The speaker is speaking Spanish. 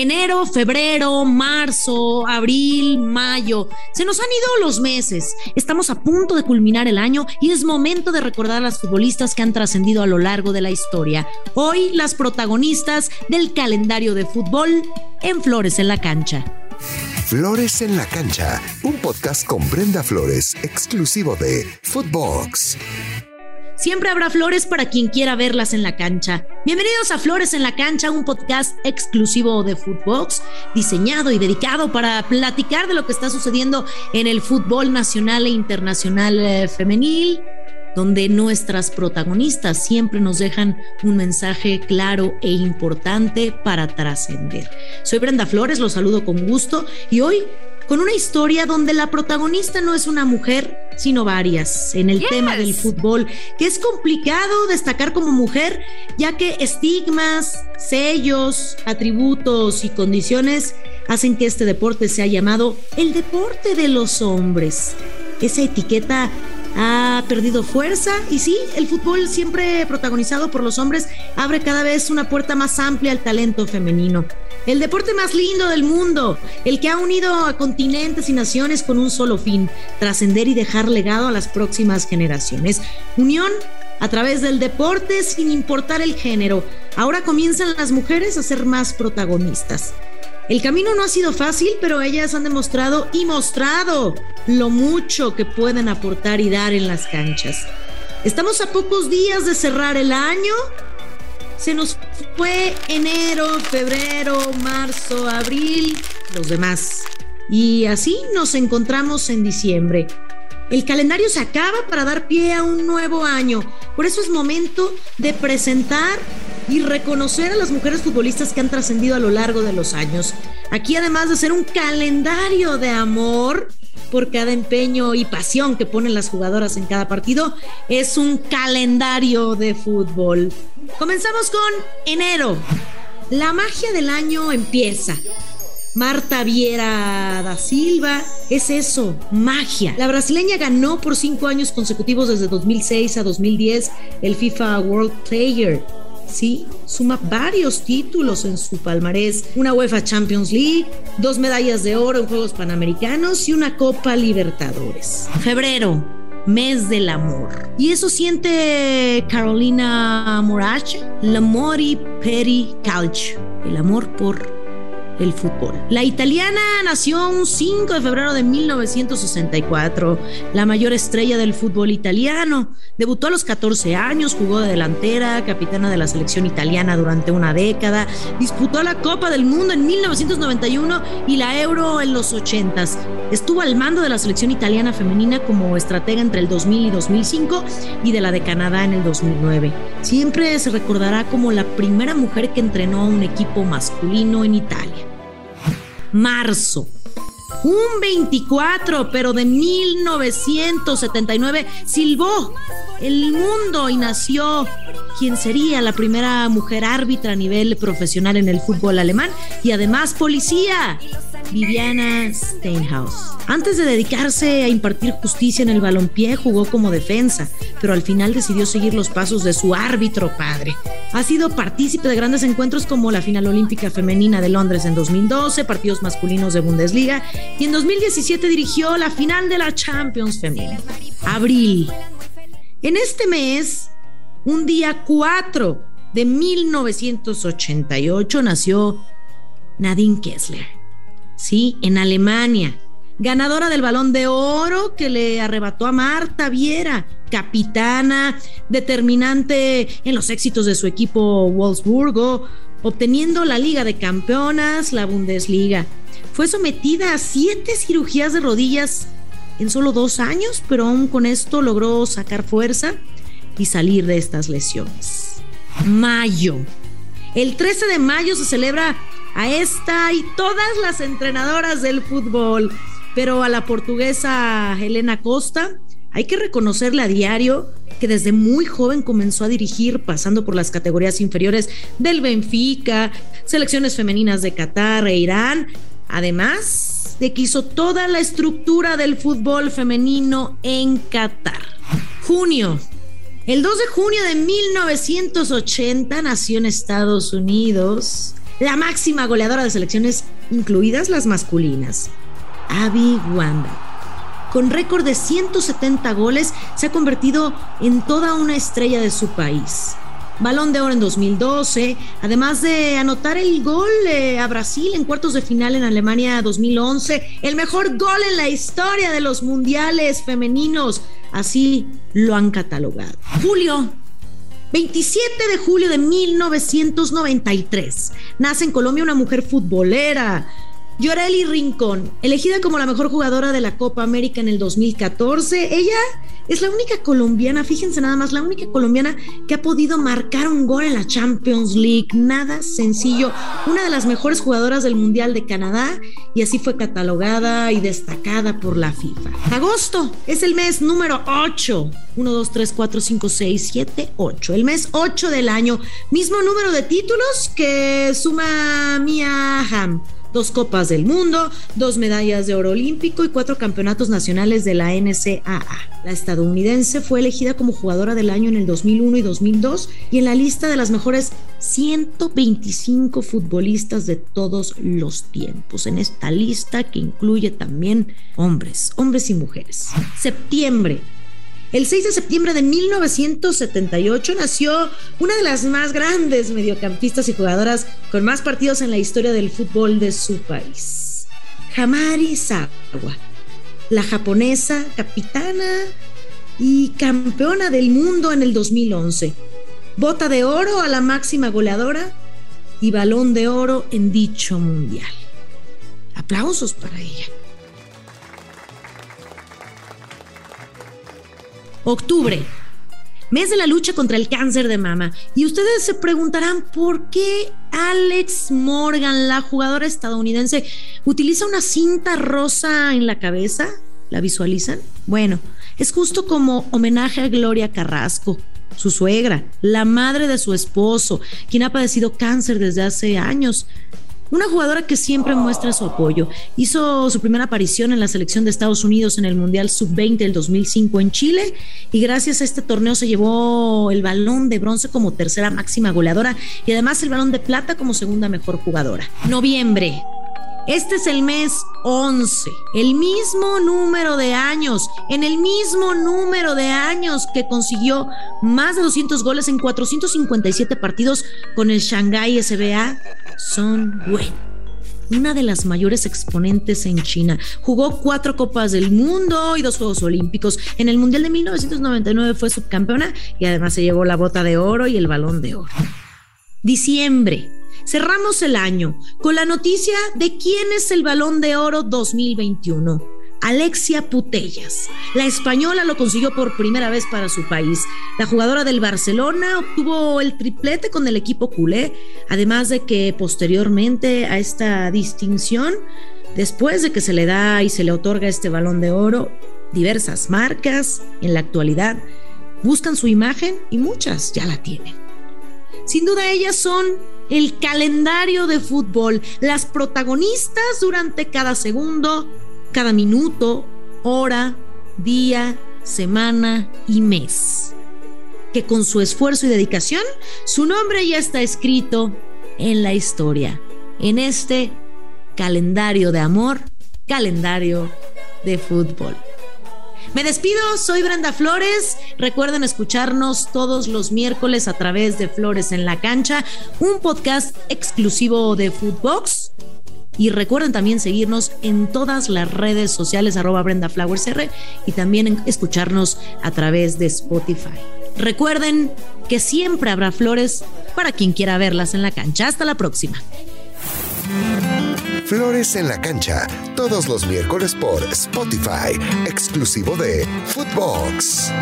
Enero, febrero, marzo, abril, mayo. Se nos han ido los meses. Estamos a punto de culminar el año y es momento de recordar a las futbolistas que han trascendido a lo largo de la historia. Hoy las protagonistas del calendario de fútbol en Flores en la Cancha. Flores en la Cancha, un podcast con Brenda Flores, exclusivo de Footbox. Siempre habrá flores para quien quiera verlas en la cancha. Bienvenidos a Flores en la Cancha, un podcast exclusivo de Footbox, diseñado y dedicado para platicar de lo que está sucediendo en el fútbol nacional e internacional eh, femenil, donde nuestras protagonistas siempre nos dejan un mensaje claro e importante para trascender. Soy Brenda Flores, los saludo con gusto y hoy con una historia donde la protagonista no es una mujer, sino varias, en el tema del fútbol, que es complicado destacar como mujer, ya que estigmas, sellos, atributos y condiciones hacen que este deporte sea llamado el deporte de los hombres. Esa etiqueta ha perdido fuerza y sí, el fútbol siempre protagonizado por los hombres abre cada vez una puerta más amplia al talento femenino. El deporte más lindo del mundo, el que ha unido a continentes y naciones con un solo fin, trascender y dejar legado a las próximas generaciones. Unión a través del deporte sin importar el género. Ahora comienzan las mujeres a ser más protagonistas. El camino no ha sido fácil, pero ellas han demostrado y mostrado lo mucho que pueden aportar y dar en las canchas. Estamos a pocos días de cerrar el año. Se nos fue enero, febrero, marzo, abril, los demás. Y así nos encontramos en diciembre. El calendario se acaba para dar pie a un nuevo año. Por eso es momento de presentar y reconocer a las mujeres futbolistas que han trascendido a lo largo de los años. Aquí además de ser un calendario de amor por cada empeño y pasión que ponen las jugadoras en cada partido, es un calendario de fútbol. Comenzamos con enero. La magia del año empieza. Marta Viera da Silva, es eso, magia. La brasileña ganó por cinco años consecutivos desde 2006 a 2010 el FIFA World Player ¿sí? Suma varios títulos en su palmarés, una UEFA Champions League, dos medallas de oro en Juegos Panamericanos y una Copa Libertadores. Febrero, mes del amor. Y eso siente Carolina Morache, l'amore per il calcio, el amor por el fútbol. La italiana nació un 5 de febrero de 1964, la mayor estrella del fútbol italiano. Debutó a los 14 años, jugó de delantera, capitana de la selección italiana durante una década, disputó la Copa del Mundo en 1991 y la Euro en los 80. Estuvo al mando de la selección italiana femenina como estratega entre el 2000 y 2005 y de la de Canadá en el 2009. Siempre se recordará como la primera mujer que entrenó a un equipo masculino en Italia marzo. Un 24, pero de 1979, silbó el mundo y nació quien sería la primera mujer árbitra a nivel profesional en el fútbol alemán y además policía. Viviana Steinhaus. Antes de dedicarse a impartir justicia en el balompié, jugó como defensa, pero al final decidió seguir los pasos de su árbitro padre. Ha sido partícipe de grandes encuentros como la final olímpica femenina de Londres en 2012, partidos masculinos de Bundesliga y en 2017 dirigió la final de la Champions Femenina. Abril. En este mes, un día 4 de 1988 nació Nadine Kessler ¿sí? En Alemania. Ganadora del balón de oro que le arrebató a Marta Viera, capitana, determinante en los éxitos de su equipo Wolfsburgo, obteniendo la Liga de Campeonas, la Bundesliga. Fue sometida a siete cirugías de rodillas en solo dos años, pero aún con esto logró sacar fuerza y salir de estas lesiones. Mayo. El 13 de mayo se celebra a esta y todas las entrenadoras del fútbol, pero a la portuguesa Helena Costa hay que reconocerle a diario que desde muy joven comenzó a dirigir, pasando por las categorías inferiores del Benfica, selecciones femeninas de Qatar e Irán, además de que hizo toda la estructura del fútbol femenino en Qatar. Junio. El 2 de junio de 1980 nació en Estados Unidos la máxima goleadora de selecciones, incluidas las masculinas, Abby Wanda. Con récord de 170 goles, se ha convertido en toda una estrella de su país. Balón de Oro en 2012, además de anotar el gol eh, a Brasil en cuartos de final en Alemania 2011, el mejor gol en la historia de los mundiales femeninos, así lo han catalogado. Julio 27 de julio de 1993. Nace en Colombia una mujer futbolera. Yoreli Rincón, elegida como la mejor jugadora de la Copa América en el 2014. Ella es la única colombiana, fíjense nada más, la única colombiana que ha podido marcar un gol en la Champions League. Nada sencillo. Una de las mejores jugadoras del Mundial de Canadá y así fue catalogada y destacada por la FIFA. Agosto es el mes número 8. 1, 2, 3, 4, 5, 6, 7, 8. El mes 8 del año. Mismo número de títulos que suma Mia Hamm dos Copas del Mundo, dos medallas de oro olímpico y cuatro campeonatos nacionales de la NCAA. La estadounidense fue elegida como jugadora del año en el 2001 y 2002 y en la lista de las mejores 125 futbolistas de todos los tiempos. En esta lista que incluye también hombres, hombres y mujeres. Septiembre el 6 de septiembre de 1978 nació una de las más grandes mediocampistas y jugadoras con más partidos en la historia del fútbol de su país. Hamari Sawa, la japonesa capitana y campeona del mundo en el 2011. Bota de oro a la máxima goleadora y balón de oro en dicho mundial. Aplausos para ella. Octubre, mes de la lucha contra el cáncer de mama. Y ustedes se preguntarán por qué Alex Morgan, la jugadora estadounidense, utiliza una cinta rosa en la cabeza. ¿La visualizan? Bueno, es justo como homenaje a Gloria Carrasco, su suegra, la madre de su esposo, quien ha padecido cáncer desde hace años. Una jugadora que siempre muestra su apoyo. Hizo su primera aparición en la selección de Estados Unidos en el Mundial Sub-20 del 2005 en Chile y gracias a este torneo se llevó el balón de bronce como tercera máxima goleadora y además el balón de plata como segunda mejor jugadora. Noviembre. Este es el mes 11, el mismo número de años, en el mismo número de años que consiguió más de 200 goles en 457 partidos con el Shanghai SBA son Wen, una de las mayores exponentes en China. Jugó cuatro Copas del Mundo y dos Juegos Olímpicos. En el Mundial de 1999 fue subcampeona y además se llevó la bota de oro y el balón de oro. Diciembre. Cerramos el año con la noticia de quién es el balón de oro 2021. Alexia Putellas. La española lo consiguió por primera vez para su país. La jugadora del Barcelona obtuvo el triplete con el equipo culé, además de que posteriormente a esta distinción, después de que se le da y se le otorga este balón de oro, diversas marcas en la actualidad buscan su imagen y muchas ya la tienen. Sin duda ellas son el calendario de fútbol, las protagonistas durante cada segundo cada minuto, hora, día, semana y mes. Que con su esfuerzo y dedicación, su nombre ya está escrito en la historia, en este calendario de amor, calendario de fútbol. Me despido, soy Brenda Flores. Recuerden escucharnos todos los miércoles a través de Flores en la Cancha, un podcast exclusivo de Footbox y recuerden también seguirnos en todas las redes sociales arroba Brenda Flowers R y también escucharnos a través de Spotify. Recuerden que siempre habrá flores para quien quiera verlas en la cancha. Hasta la próxima. Flores en la cancha, todos los miércoles por Spotify, exclusivo de Footbox.